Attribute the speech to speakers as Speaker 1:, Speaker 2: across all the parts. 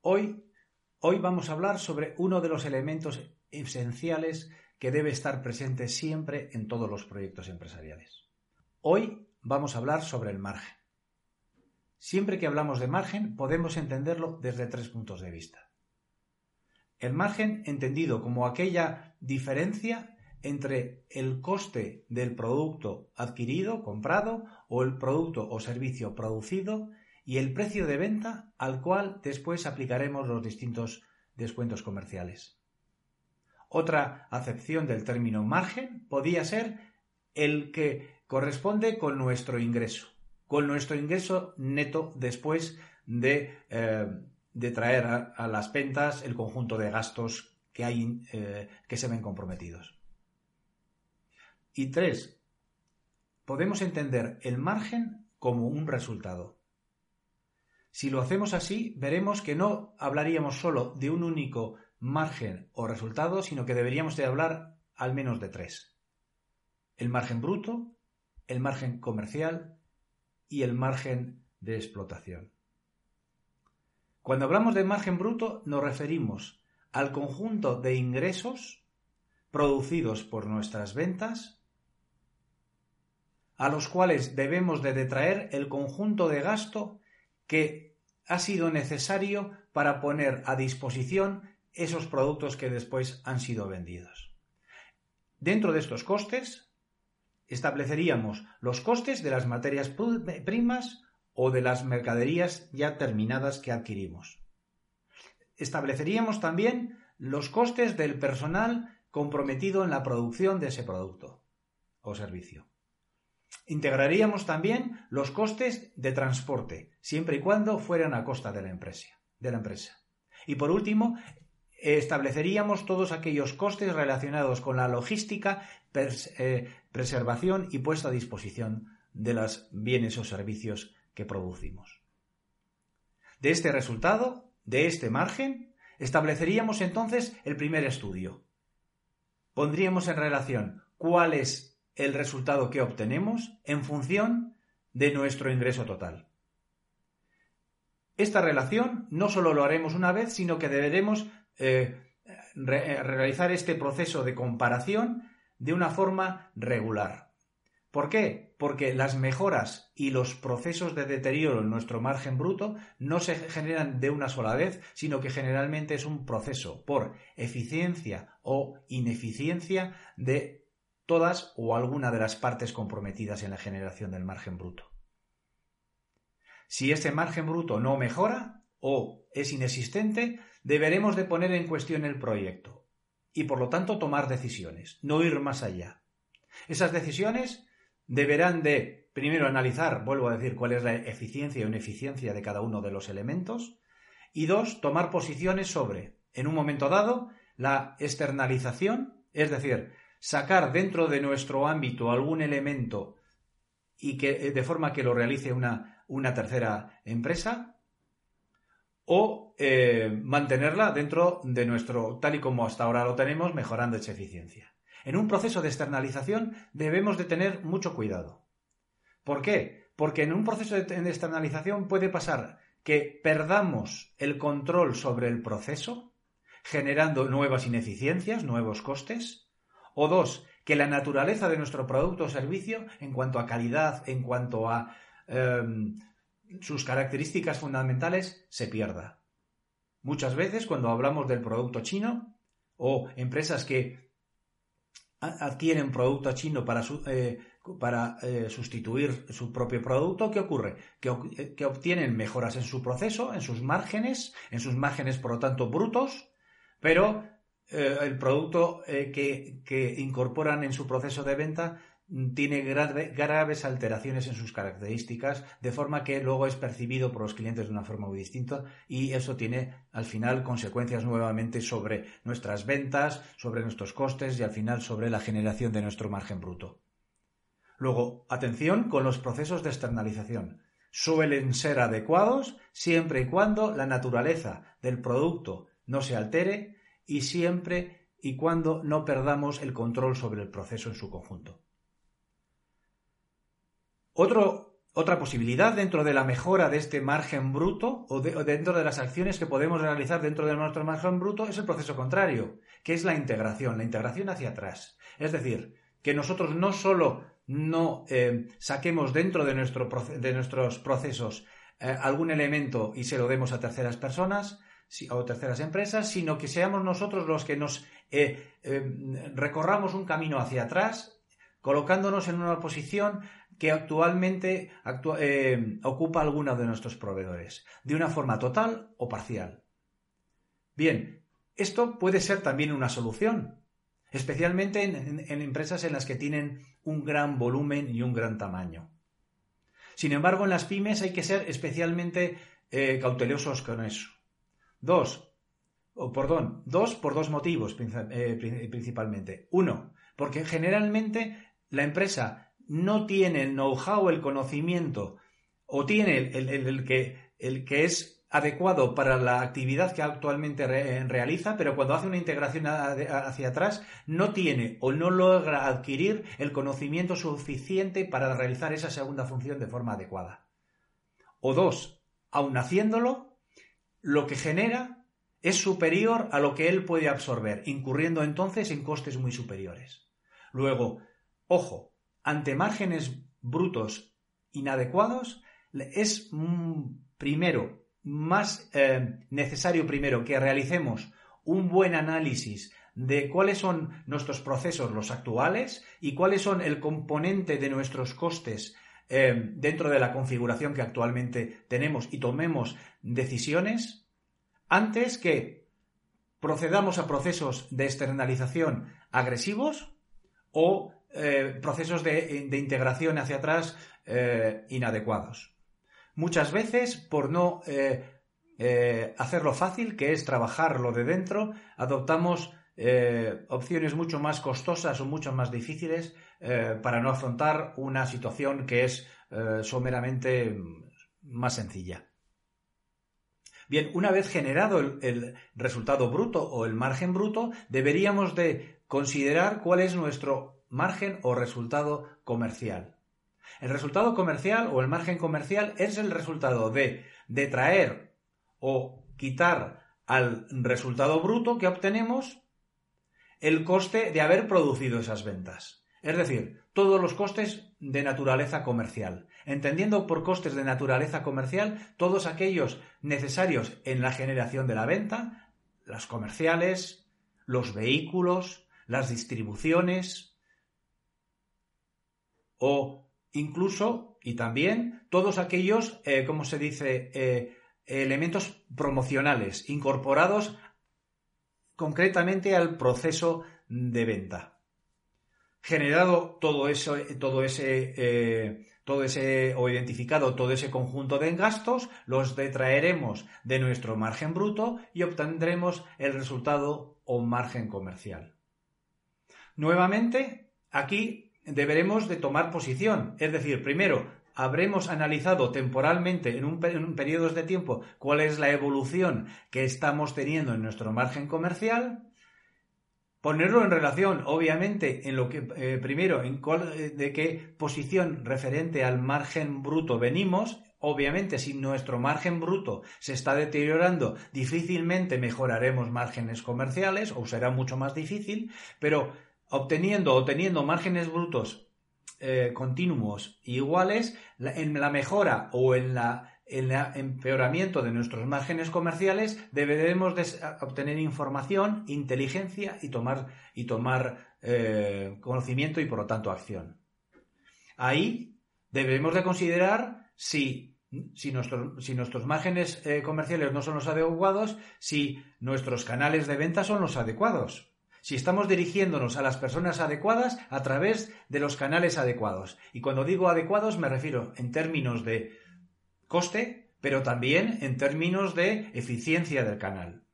Speaker 1: Hoy, hoy vamos a hablar sobre uno de los elementos esenciales que debe estar presente siempre en todos los proyectos empresariales. Hoy vamos a hablar sobre el margen. Siempre que hablamos de margen podemos entenderlo desde tres puntos de vista. El margen entendido como aquella diferencia entre el coste del producto adquirido, comprado, o el producto o servicio producido y el precio de venta al cual después aplicaremos los distintos descuentos comerciales. Otra acepción del término margen podía ser el que corresponde con nuestro ingreso, con nuestro ingreso neto después de, eh, traer a, las ventas el conjunto de gastos que, hay, eh, que se ven comprometidos. Y tres, podemos entender el margen como un resultado. Si lo hacemos así, veremos que no hablaríamos solo de un único margen o resultado, sino que deberíamos de hablar al menos de tres. El margen bruto, el margen comercial y el margen de explotación. Cuando hablamos de margen bruto nos referimos al conjunto de ingresos producidos por nuestras ventas a los cuales debemos de detraer el conjunto de gasto que ha sido necesario para poner a disposición esos productos que después han sido vendidos. Dentro de estos costes, estableceríamos los costes de las materias primas o de las mercaderías ya terminadas que adquirimos. Estableceríamos también los costes del personal comprometido en la producción de ese producto o servicio. Integraríamos también los costes de transporte, siempre y cuando fueran a costa de la empresa. De la empresa. Y por último, estableceríamos todos aquellos costes relacionados con la logística, eh, preservación y puesta a disposición de los bienes o servicios que producimos. De este resultado, de este margen, estableceríamos entonces el primer estudio. Pondríamos en relación cuál es el resultado que obtenemos en función de nuestro ingreso total. Esta relación no solo lo haremos una vez, sino que deberemos eh, realizar este proceso de comparación de una forma regular. ¿Por qué? Porque las mejoras y los procesos de deterioro en nuestro margen bruto no se generan de una sola vez, sino que generalmente es un proceso por eficiencia o ineficiencia de todas o alguna de las partes comprometidas en la generación del margen bruto. Si este margen bruto no mejora o es inexistente, deberemos de poner en cuestión el proyecto y por lo tanto tomar decisiones, no ir más allá. Esas decisiones deberán de primero analizar, vuelvo a decir, cuál es la eficiencia o ineficiencia de cada uno de los elementos y dos, tomar posiciones sobre, en un momento dado, la externalización, es decir, sacar dentro de nuestro ámbito algún elemento y que de forma que lo realice una, una tercera empresa o eh, mantenerla dentro de nuestro, tal y como hasta ahora lo tenemos, mejorando esa eficiencia. En un proceso de externalización debemos de tener mucho cuidado. ¿Por qué? Porque en un proceso de externalización puede pasar que perdamos el control sobre el proceso, generando nuevas ineficiencias, nuevos costes, o dos, que la naturaleza de nuestro producto o servicio, en cuanto a calidad, en cuanto a em, sus características fundamentales, se pierda. Muchas veces cuando hablamos del producto chino o empresas que adquieren producto chino para, eh, para eh, sustituir su propio producto, ¿qué ocurre? Que, eh, que, obtienen mejoras en su proceso, en sus márgenes, en sus márgenes por lo tanto brutos, pero eh, el producto eh, que, incorporan en su proceso de venta mm, tiene graves alteraciones en sus características, de forma que luego es percibido por los clientes de una forma muy distinta y eso tiene al final consecuencias nuevamente sobre nuestras ventas, sobre nuestros costes y al final sobre la generación de nuestro margen bruto. Luego, atención con los procesos de externalización. Suelen ser adecuados siempre y cuando la naturaleza del producto no se altere y siempre y cuando no perdamos el control sobre el proceso en su conjunto. Otra posibilidad dentro de la mejora de este margen bruto o, dentro de las acciones que podemos realizar dentro de nuestro margen bruto es el proceso contrario, que es la integración, la integración hacia atrás. Es decir, que nosotros no solo no eh, saquemos dentro de, de nuestros procesos eh, algún elemento y se lo demos a terceras personas o terceras empresas, sino que seamos nosotros los que nos eh, recorramos un camino hacia atrás, colocándonos en una posición que actualmente ocupa alguno de nuestros proveedores, de una forma total o parcial. Bien, esto puede ser también una solución, especialmente en, empresas en las que tienen un gran volumen y un gran tamaño. Sin embargo, en las pymes hay que ser especialmente eh, cautelosos con eso. Dos, o perdón, dos por dos motivos eh, principalmente. Uno, porque generalmente la empresa no tiene el know-how, el conocimiento, o tiene el, que, el que es adecuado para la actividad que actualmente realiza, pero cuando hace una integración hacia atrás no tiene o no logra adquirir el conocimiento suficiente para realizar esa segunda función de forma adecuada. O dos, aun haciéndolo, lo que genera es superior a lo que él puede absorber, incurriendo entonces en costes muy superiores. Luego, ojo, ante márgenes brutos inadecuados, es mm, primero más eh, necesario primero que realicemos un buen análisis de cuáles son nuestros procesos los actuales y cuáles son el componente de nuestros costes eh, dentro de la configuración que actualmente tenemos y tomemos decisiones antes que procedamos a procesos de externalización agresivos o eh, procesos de, integración hacia atrás inadecuados. Muchas veces por no eh, eh, hacerlo fácil, que es trabajarlo de dentro, adoptamos eh, opciones mucho más costosas o mucho más difíciles para no afrontar una situación que es someramente más sencilla. Bien, una vez generado el, el, resultado bruto o el margen bruto, deberíamos de considerar cuál es nuestro margen o resultado comercial. El resultado comercial o el margen comercial es el resultado de detraer o quitar al resultado bruto que obtenemos el coste de haber producido esas ventas. Es decir, todos los costes de naturaleza comercial. Entendiendo por costes de naturaleza comercial todos aquellos necesarios en la generación de la venta, las comerciales, los vehículos, las distribuciones o incluso y también todos aquellos, eh, como se dice?, eh, elementos promocionales incorporados concretamente al proceso de venta. Generado todo eso, todo ese, eh, todo ese, o identificado todo ese conjunto de gastos, los detraeremos de nuestro margen bruto y obtendremos el resultado o margen comercial. Nuevamente, aquí deberemos de tomar posición. Es decir, primero, habremos analizado temporalmente en un, periodo de tiempo cuál es la evolución que estamos teniendo en nuestro margen comercial, ponerlo en relación, obviamente, en lo que eh, primero, en eh, de qué posición referente al margen bruto venimos. Obviamente, si nuestro margen bruto se está deteriorando, difícilmente mejoraremos márgenes comerciales o será mucho más difícil, pero obteniendo o teniendo márgenes brutos eh, continuos iguales, en la mejora o en la el empeoramiento de nuestros márgenes comerciales deberemos obtener información, inteligencia y tomar, y tomar eh, conocimiento y por lo tanto acción. Ahí debemos de considerar si, si, si nuestros márgenes eh, comerciales no son los adecuados, si nuestros canales de venta son los adecuados si estamos dirigiéndonos a las personas adecuadas a través de los canales adecuados. Y cuando digo adecuados me refiero en términos de coste, pero también en términos de eficiencia del canal.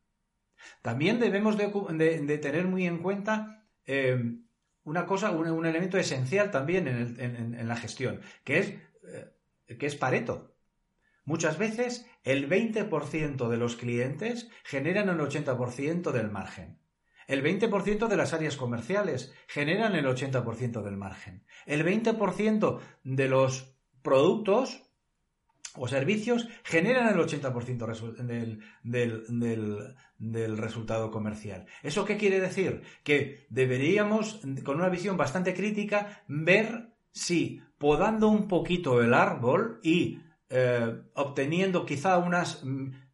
Speaker 1: También debemos de, tener muy en cuenta eh, una cosa, un, elemento esencial también en, la gestión, que es, eh, que es Pareto. Muchas veces el 20% de los clientes generan el 80% del margen. El 20% de las áreas comerciales generan el 80% del margen. El 20% de los productos o servicios generan el 80% del, del, del, resultado comercial. ¿Eso qué quiere decir? Que deberíamos, con una visión bastante crítica, ver si podando un poquito el árbol y eh, obteniendo quizá unas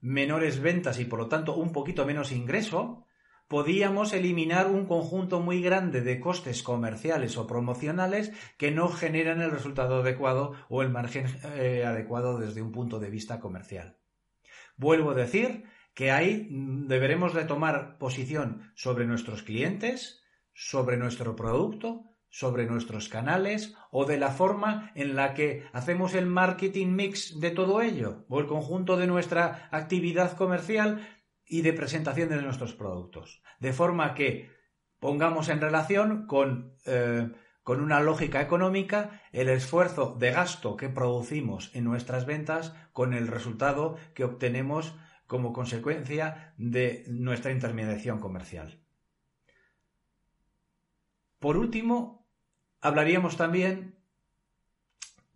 Speaker 1: menores ventas y por lo tanto un poquito menos ingreso, podíamos eliminar un conjunto muy grande de costes comerciales o promocionales que no generan el resultado adecuado o el margen eh, adecuado desde un punto de vista comercial. Vuelvo a decir que ahí deberemos de tomar posición sobre nuestros clientes, sobre nuestro producto, sobre nuestros canales o de la forma en la que hacemos el marketing mix de todo ello o el conjunto de nuestra actividad comercial y de presentación de nuestros productos. De forma que pongamos en relación con, eh, con una lógica económica el esfuerzo de gasto que producimos en nuestras ventas con el resultado que obtenemos como consecuencia de nuestra intermediación comercial. Por último, hablaríamos también...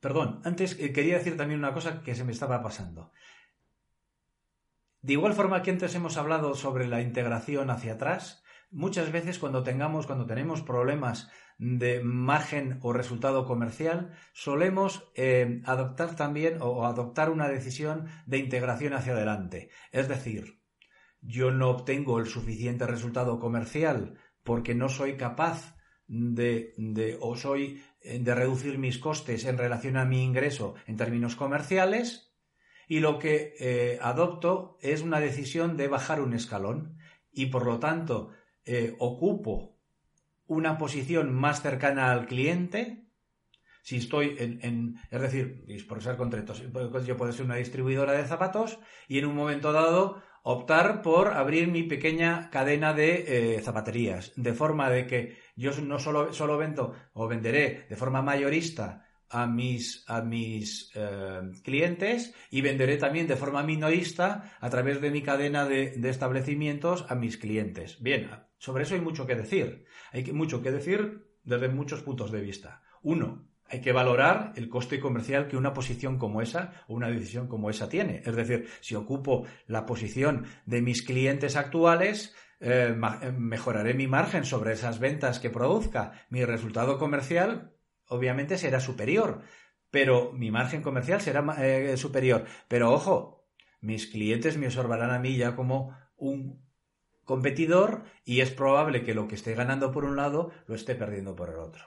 Speaker 1: Perdón, antes eh, quería decir también una cosa que se me estaba pasando. De igual forma que antes hemos hablado sobre la integración hacia atrás, muchas veces cuando tengamos, cuando tenemos problemas de margen o resultado comercial, solemos eh, adoptar también o adoptar una decisión de integración hacia adelante. Es decir, yo no obtengo el suficiente resultado comercial porque no soy capaz de, de o soy eh, de reducir mis costes en relación a mi ingreso en términos comerciales, y lo que eh, adopto es una decisión de bajar un escalón y por lo tanto eh, ocupo una posición más cercana al cliente. Si estoy en, es decir, por ser concretos, yo puedo ser una distribuidora de zapatos y en un momento dado optar por abrir mi pequeña cadena de eh, zapaterías, de forma de que yo no solo, solo vendo o venderé de forma mayorista a mis, a mis eh, clientes y venderé también de forma minorista a través de mi cadena de, establecimientos a mis clientes. Bien, sobre eso hay mucho que decir. Hay mucho que decir desde muchos puntos de vista. Uno, hay que valorar el coste comercial que una posición como esa o una decisión como esa tiene. Es decir, si ocupo la posición de mis clientes actuales, eh, eh, mejoraré mi margen sobre esas ventas que produzca. Mi resultado comercial obviamente será superior, pero mi margen comercial será eh, superior. Pero ojo, mis clientes me observarán a mí ya como un competidor y es probable que lo que esté ganando por un lado lo esté perdiendo por el otro.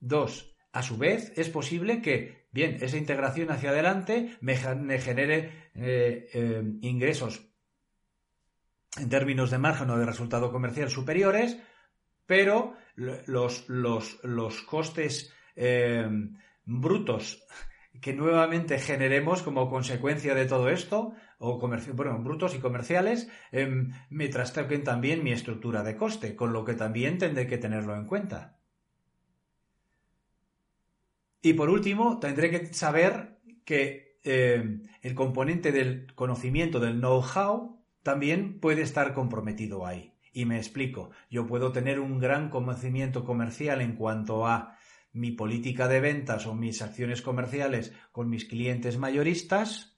Speaker 1: Dos, a su vez, es posible que, bien, esa integración hacia adelante me, genere eh, eh, ingresos en términos de margen o de resultado comercial superiores, pero los, los, los costes Em, brutos que nuevamente generemos como consecuencia de todo esto, o bueno, brutos y comerciales, em, me trastoquen también mi estructura de coste, con lo que también tendré que tenerlo en cuenta. Y por último, tendré que saber que em, el componente del conocimiento, del know-how, también puede estar comprometido ahí. Y me explico, yo puedo tener un gran conocimiento comercial en cuanto a mi política de ventas o mis acciones comerciales con mis clientes mayoristas,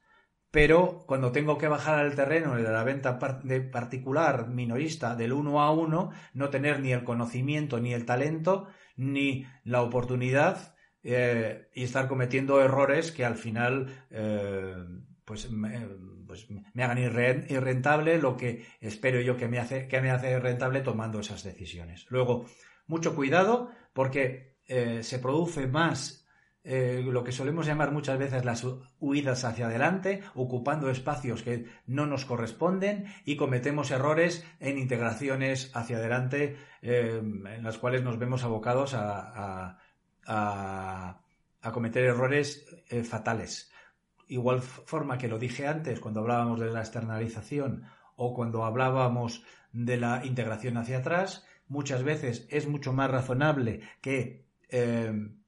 Speaker 1: pero cuando tengo que bajar al terreno de la venta de particular minorista del uno a uno, no tener ni el conocimiento, ni el talento, ni la oportunidad eh, y estar cometiendo errores que al final eh, pues, me, pues me hagan irrentable lo que espero yo que me hace, que me hace rentable tomando esas decisiones. Luego, mucho cuidado porque eh, se produce más eh, lo que solemos llamar muchas veces las huidas hacia adelante, ocupando espacios que no nos corresponden y cometemos errores en integraciones hacia adelante eh, en las cuales nos vemos abocados a, a cometer errores fatales. Igual forma que lo dije antes cuando hablábamos de la externalización o cuando hablábamos de la integración hacia atrás, muchas veces es mucho más razonable que Em,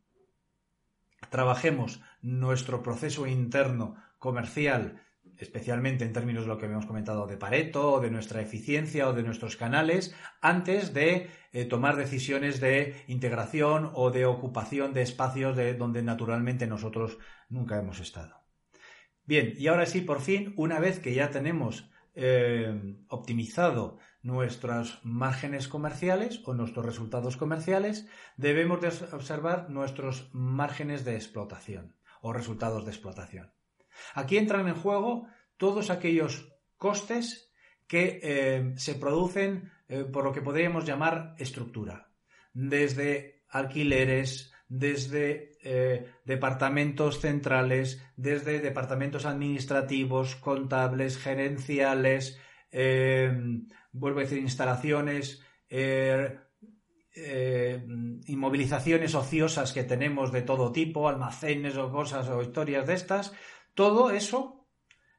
Speaker 1: trabajemos nuestro proceso interno comercial especialmente en términos de lo que habíamos comentado de Pareto, o de nuestra eficiencia o de nuestros canales, antes de eh, tomar decisiones de integración o de ocupación de espacios de donde naturalmente nosotros nunca hemos estado. Bien, y ahora sí, por fin, una vez que ya tenemos eh, optimizado nuestros márgenes comerciales o nuestros resultados comerciales, debemos observar nuestros márgenes de explotación o resultados de explotación. Aquí entran en juego todos aquellos costes que eh, se producen eh, por lo que podríamos llamar estructura, desde alquileres, desde eh, departamentos centrales, desde departamentos administrativos, contables, gerenciales, vuelvo a decir, instalaciones, inmovilizaciones ociosas que tenemos de todo tipo, almacenes o cosas o historias de estas, todo eso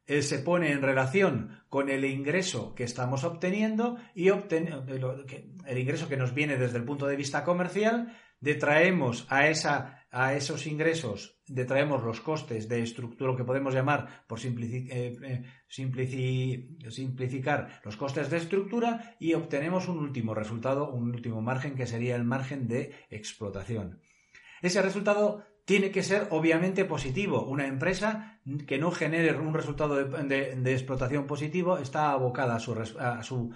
Speaker 1: eh, se pone en relación con el ingreso que estamos obteniendo y el ingreso que nos viene desde el punto de vista comercial, detraemos a, esa, a esos ingresos, detraemos los costes de estructura, lo que podemos llamar, por eh, eh, simplificar, los costes de estructura y obtenemos un último resultado, un último margen que sería el margen de explotación. Ese resultado tiene que ser obviamente positivo. Una empresa que no genere un resultado de, explotación positivo está abocada a su,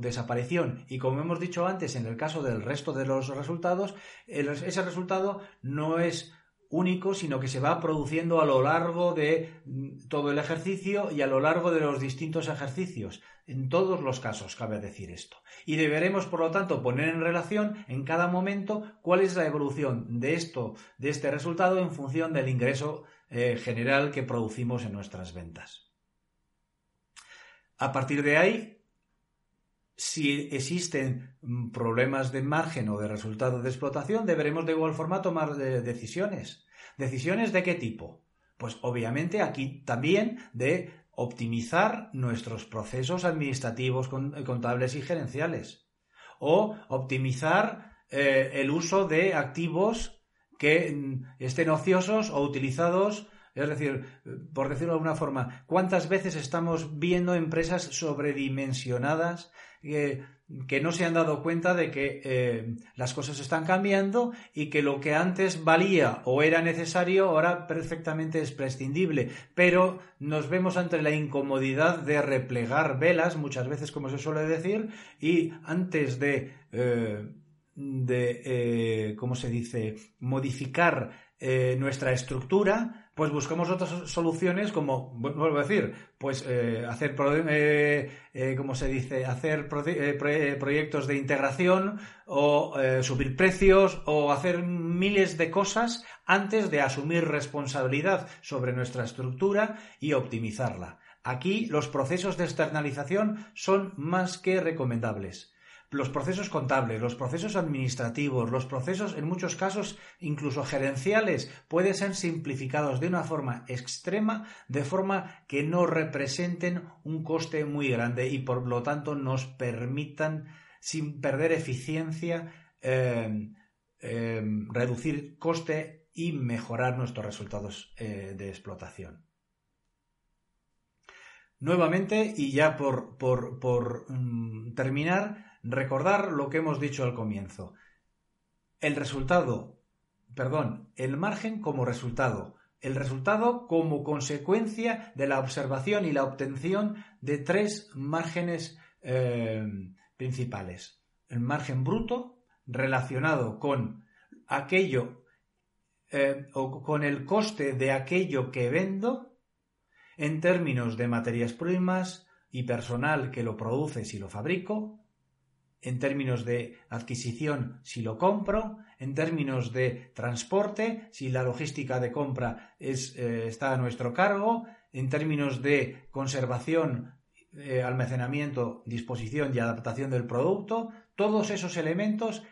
Speaker 1: desaparición. Y como hemos dicho antes, en el caso del resto de los resultados, ese resultado no es único, sino que se va produciendo a lo largo de mm, todo el ejercicio y a lo largo de los distintos ejercicios. En todos los casos cabe decir esto. Y deberemos, por lo tanto, poner en relación en cada momento cuál es la evolución de esto, de este resultado en función del ingreso eh, general que producimos en nuestras ventas. A partir de ahí, si existen mm, problemas de margen o de resultado de explotación, deberemos de igual forma tomar eh, decisiones. ¿Decisiones de qué tipo? Pues obviamente aquí también de optimizar nuestros procesos administrativos, eh, contables y gerenciales. O optimizar eh, el uso de activos que mm, estén ociosos o utilizados es decir, por decirlo de alguna forma, ¿cuántas veces estamos viendo empresas sobredimensionadas eh, que no se han dado cuenta de que eh, las cosas están cambiando y que lo que antes valía o era necesario ahora perfectamente es prescindible. Pero nos vemos ante la incomodidad de replegar velas, muchas veces como se suele decir, y antes de, eh, de ¿cómo se dice?, modificar nuestra estructura, pues buscamos otras soluciones como, vuelvo a decir, pues eh, hacer, eh, eh, como se dice, hacer proyectos de integración o subir precios o hacer miles de cosas antes de asumir responsabilidad sobre nuestra estructura y optimizarla. Aquí los procesos de externalización son más que recomendables los procesos contables, los procesos administrativos, los procesos, en muchos casos, incluso gerenciales, pueden ser simplificados de una forma extrema, de forma que no representen un coste muy grande y por lo tanto nos permitan, sin perder eficiencia, em, em, reducir coste y mejorar nuestros resultados eh, de explotación. Nuevamente, y ya por, mm, terminar, recordar lo que hemos dicho al comienzo. El resultado, perdón, el margen como resultado, el resultado como consecuencia de la observación y la obtención de tres márgenes eh, principales. El margen bruto, relacionado con aquello eh, o con el coste de aquello que vendo en términos de materias primas y personal que lo produce si lo fabrico, en términos de adquisición si lo compro, en términos de transporte, si la logística de compra es, eh, está a nuestro cargo, en términos de conservación, eh, almacenamiento, disposición y adaptación del producto, todos esos elementos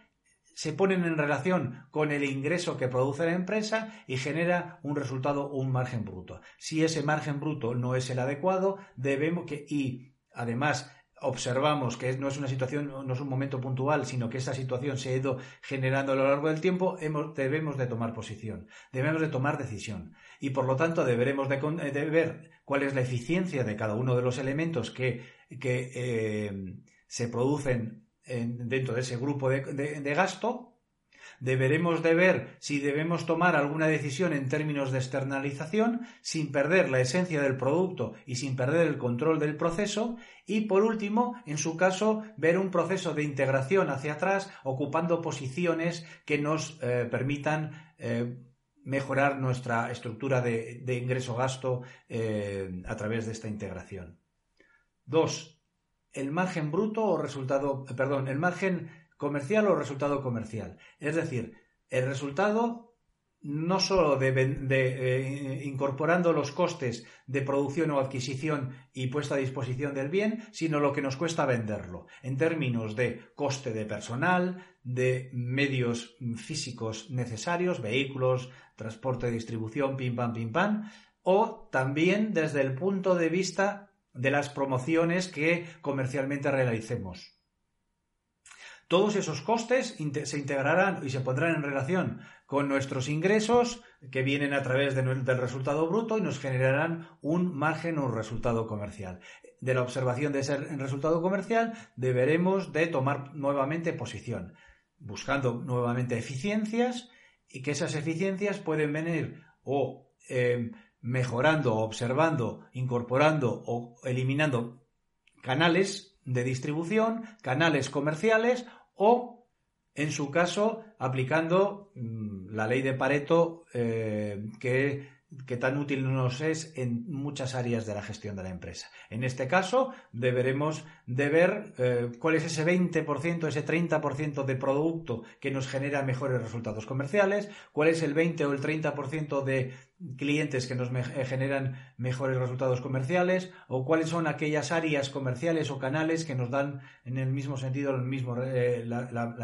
Speaker 1: se ponen en relación con el ingreso que produce la empresa y genera un resultado, un margen bruto. Si ese margen bruto no es el adecuado, debemos que, y además observamos que no es una situación, no es un momento puntual, sino que esa situación se ha ido generando a lo largo del tiempo, debemos de tomar posición, debemos de tomar decisión. Y por lo tanto deberemos de, ver cuál es la eficiencia de cada uno de los elementos que, eh, se producen dentro de ese grupo de gasto deberemos de ver si debemos tomar alguna decisión en términos de externalización sin perder la esencia del producto y sin perder el control del proceso y por último, en su caso, ver un proceso de integración hacia atrás ocupando posiciones que nos eh, permitan eh, mejorar nuestra estructura de, ingreso-gasto eh, a través de esta integración. Dos, el margen bruto o resultado, perdón, el margen comercial o resultado comercial. Es decir, el resultado no solo de, eh, incorporando los costes de producción o adquisición y puesta a disposición del bien, sino lo que nos cuesta venderlo, en términos de coste de personal, de medios físicos necesarios, vehículos, transporte, distribución, pim pam, pim pam, o también desde el punto de vista de las promociones que comercialmente realicemos. Todos esos costes se integrarán y se pondrán en relación con nuestros ingresos que vienen a través del resultado bruto y nos generarán un margen o un resultado comercial. De la observación de ese resultado comercial deberemos de tomar nuevamente posición, buscando nuevamente eficiencias y que esas eficiencias pueden venir o eh, mejorando, observando, incorporando o eliminando canales de distribución, canales comerciales o, en su caso, aplicando mm, la ley de Pareto eh, que que tan útil nos es en muchas áreas de la gestión de la empresa. En este caso, deberemos de ver eh, cuál es ese 20%, ese 30% de producto que nos genera mejores resultados comerciales, cuál es el 20 o el 30% de clientes que nos eh, generan mejores resultados comerciales, o cuáles son aquellas áreas comerciales o canales que nos dan en el mismo sentido el mismo, eh,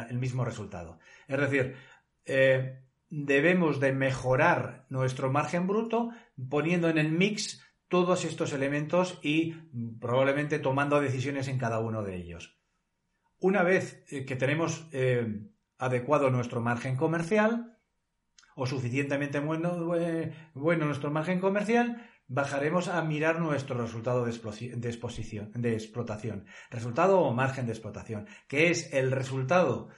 Speaker 1: el mismo resultado. Es decir, debemos de mejorar nuestro margen bruto poniendo en el mix todos estos elementos y probablemente tomando decisiones en cada uno de ellos. Una vez eh, que tenemos eh, adecuado nuestro margen comercial o suficientemente bueno, nuestro margen comercial, bajaremos a mirar nuestro resultado de, exposición, de explotación, resultado o margen de explotación, que es el resultado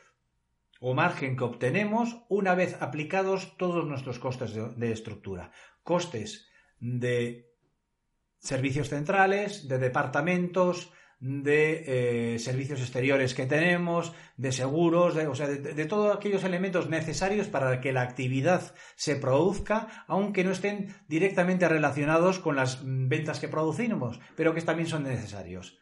Speaker 1: o margen que obtenemos una vez aplicados todos nuestros costes de, estructura. Costes de servicios centrales, de departamentos, de eh, servicios exteriores que tenemos, de seguros, de, o sea, de, todos aquellos elementos necesarios para que la actividad se produzca, aunque no estén directamente relacionados con las ventas que producimos, pero que también son necesarios.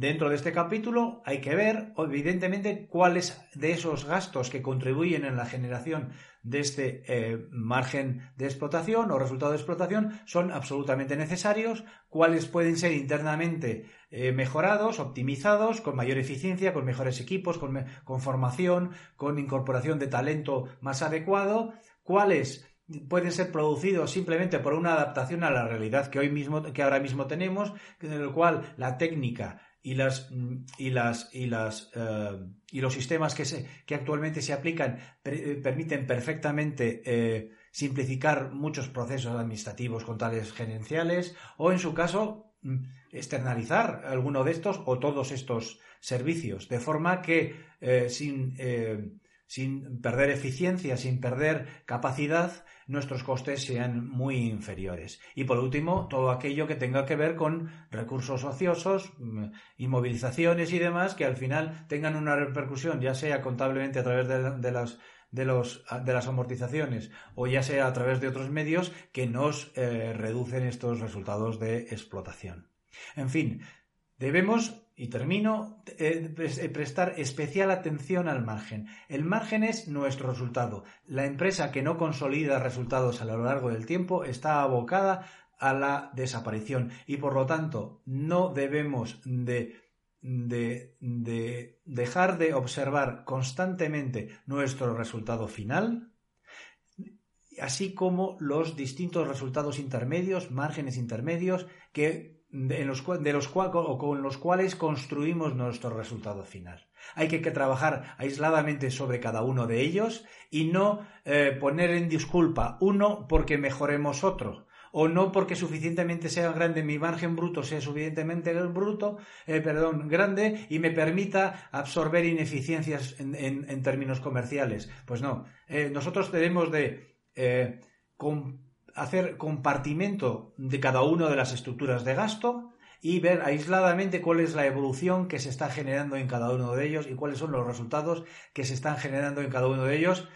Speaker 1: Dentro de este capítulo hay que ver, evidentemente, cuáles de esos gastos que contribuyen en la generación de este eh, margen de explotación o resultado de explotación son absolutamente necesarios, cuáles pueden ser internamente eh, mejorados, optimizados, con mayor eficiencia, con mejores equipos, con, con formación, con incorporación de talento más adecuado, cuáles pueden ser producidos simplemente por una adaptación a la realidad que hoy mismo que ahora mismo tenemos en el cual la técnica y las y las y las eh, y los sistemas que se que actualmente se aplican eh, permiten perfectamente eh, simplificar muchos procesos administrativos contables gerenciales o en su caso mm, externalizar alguno de estos o todos estos servicios de forma que sin sin perder eficiencia, sin perder capacidad, nuestros costes sean muy inferiores. Y por último, todo aquello que tenga que ver con recursos ociosos, mm, inmovilizaciones y demás, que al final tengan una repercusión, ya sea contablemente a través de, las de, los, de, las amortizaciones o ya sea a través de otros medios que nos eh, reducen estos resultados de explotación. En fin, debemos y termino, eh, eh, prestar especial atención al margen. El margen es nuestro resultado. La empresa que no consolida resultados a lo largo del tiempo está abocada a la desaparición y por lo tanto no debemos de, de dejar de observar constantemente nuestro resultado final, así como los distintos resultados intermedios, márgenes intermedios que de los, de los con los cuales construimos nuestro resultado final. Hay que, trabajar aisladamente sobre cada uno de ellos y no eh, poner en disculpa uno porque mejoremos otro o no porque suficientemente sea grande mi margen bruto sea suficientemente bruto, eh, perdón, grande y me permita absorber ineficiencias en, términos comerciales. Pues no, eh, nosotros debemos de hacer compartimento de cada una de las estructuras de gasto y ver aisladamente cuál es la evolución que se está generando en cada uno de ellos y cuáles son los resultados que se están generando en cada uno de ellos,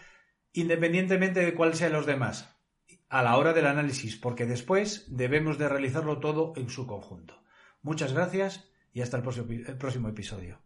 Speaker 1: independientemente de cuáles sean los demás, a la hora del análisis, porque después debemos de realizarlo todo en su conjunto. Muchas gracias y hasta el próximo episodio.